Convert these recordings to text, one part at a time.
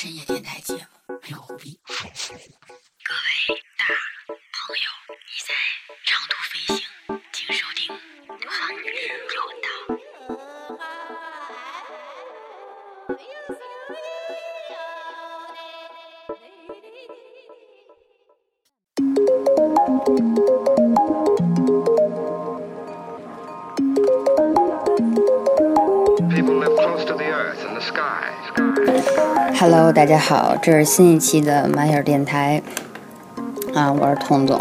深夜电台节目，没有胡逼。各位大朋友，你在长途飞行，请收听航运有道。People live close to the earth and the sky. Sky. Hello，大家好，这是新一期的马小电台啊，我是童总。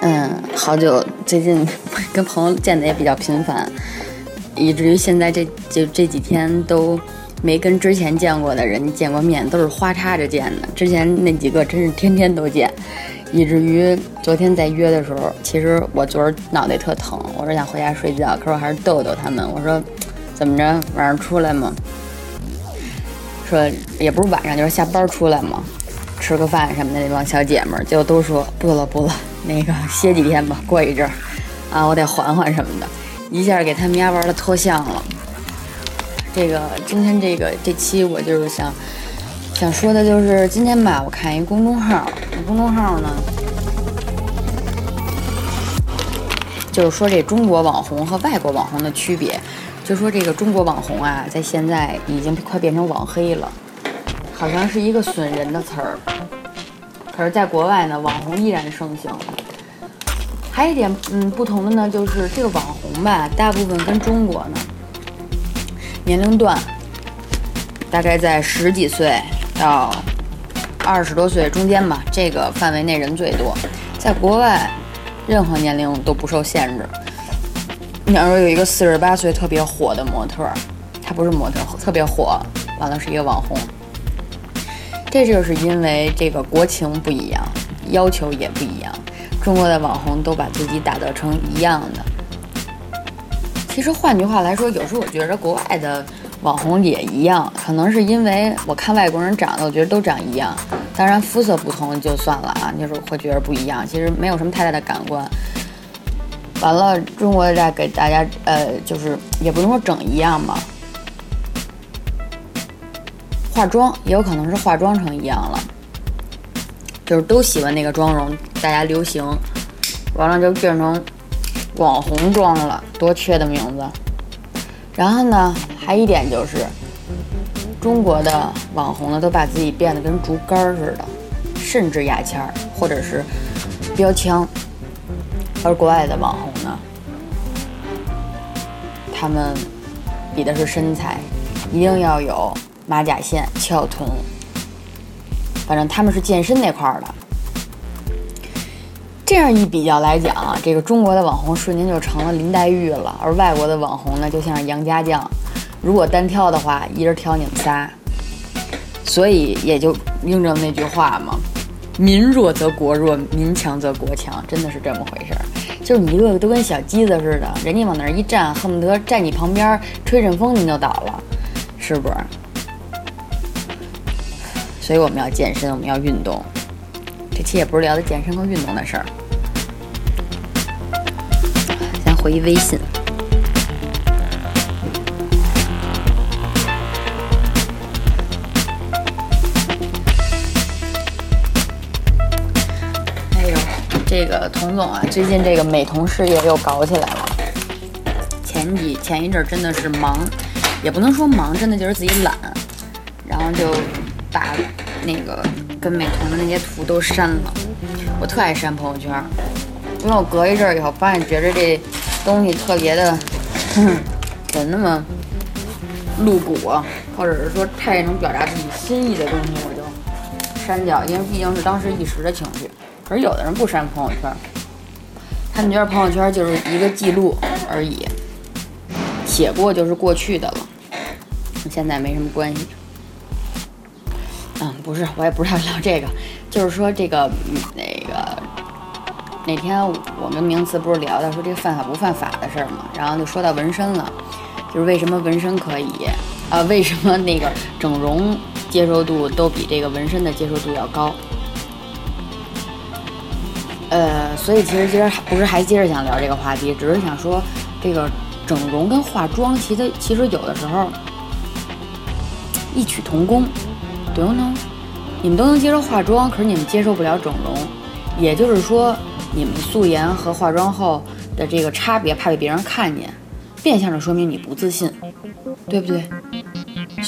嗯，好久，最近 跟朋友见的也比较频繁，以至于现在这就这几天都没跟之前见过的人见过面，都是花插着见的。之前那几个真是天天都见，以至于昨天在约的时候，其实我昨儿脑袋特疼，我说想回家睡觉，可是我还是逗逗他们，我说怎么着晚上出来吗？说也不是晚上，就是下班出来嘛，吃个饭什么的那帮小姐们儿，就都说不了不了，那个歇几天吧，过一阵儿，啊，我得缓缓什么的，一下给他们家玩的脱相了。这个今天这个这期我就是想想说的就是今天吧，我看一公众号，那公众号呢，就是说这中国网红和外国网红的区别。就说这个中国网红啊，在现在已经快变成网黑了，好像是一个损人的词儿。可是，在国外呢，网红依然盛行。还有一点，嗯，不同的呢，就是这个网红吧，大部分跟中国呢，年龄段大概在十几岁到二十多岁中间吧，这个范围内人最多。在国外，任何年龄都不受限制。你要说有一个四十八岁特别火的模特儿，他不是模特，特别火，完了是一个网红。这就是因为这个国情不一样，要求也不一样。中国的网红都把自己打造成一样的。其实换句话来说，有时候我觉得国外的网红也一样，可能是因为我看外国人长得，我觉得都长一样。当然肤色不同就算了啊，就是会觉得不一样，其实没有什么太大的感官。完了，中国再给大家，呃，就是也不能说整一样吧，化妆也有可能是化妆成一样了，就是都喜欢那个妆容，大家流行，完了就变成网红妆了，多缺的名字。然后呢，还一点就是，中国的网红呢，都把自己变得跟竹竿似的，甚至牙签儿或者是标枪。而国外的网红，他们比的是身材，一定要有马甲线、翘臀，反正他们是健身那块儿的。这样一比较来讲，这个中国的网红瞬间就成了林黛玉了，而外国的网红呢，就像是杨家将。如果单挑的话，一人挑你们仨，所以也就应证那句话嘛。民弱则国弱，民强则国强，真的是这么回事儿。就是你一个个都跟小鸡子似的，人家往那儿一站，恨不得站你旁边吹阵风，你就倒了，是不是？所以我们要健身，我们要运动。这期也不是聊的健身和运动的事儿。先回一微信。这个童总啊，最近这个美瞳事业又搞起来了。前几前一阵真的是忙，也不能说忙，真的就是自己懒，然后就把那个跟美瞳的那些图都删了。我特爱删朋友圈，因为我隔一阵儿以后发现，觉得这东西特别的，怎么那么露骨啊，或者是说太能表达自己心意的东西，我就删掉，因为毕竟是当时一时的情绪。可是有的人不删朋友圈，他们觉得朋友圈就是一个记录而已，写过就是过去的了，跟现在没什么关系。嗯，不是，我也不知道聊这个，就是说这个那个那天我们名词不是聊到说这个犯法不犯法的事儿嘛，然后就说到纹身了，就是为什么纹身可以啊、为什么那个整容接受度都比这个纹身的接受度要高？呃，所以其实今儿不是还接着想聊这个话题，只是想说这个整容跟化妆，其实其实有的时候异曲同工，不用弄。你们都能接受化妆，可是你们接受不了整容。也就是说，你们素颜和化妆后的这个差别，怕被别人看见，变相的说明你不自信，对不对？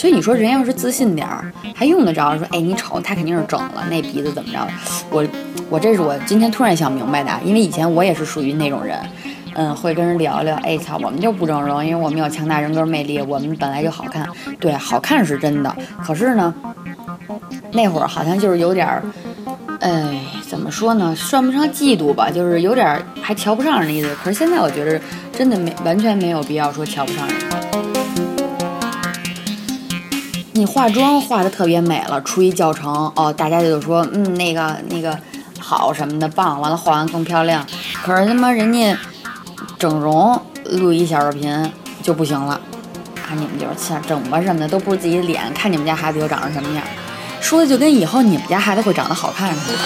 所以你说人要是自信点儿，还用得着说，哎，你瞅他肯定是整了，那鼻子怎么着？我我这是我今天突然想明白的，因为以前我也是属于那种人，嗯，会跟人聊聊，哎操，我们就不整容，因为我们有强大人格魅力，我们本来就好看，对，好看是真的，可是呢，那会儿好像就是有点儿。哎，怎么说呢？算不上嫉妒吧，就是有点还瞧不上人的意思。可是现在我觉得真的没完全没有必要说瞧不上人。你化妆化的特别美了，出一教程哦，大家就说嗯那个那个好什么的棒，完了化完更漂亮。可是他妈人家整容录一小视频就不行了，啊你们就是像整吧什么的都不是自己的脸，看你们家孩子又长成什么样。说的就跟以后你们家孩子会长得好看似的。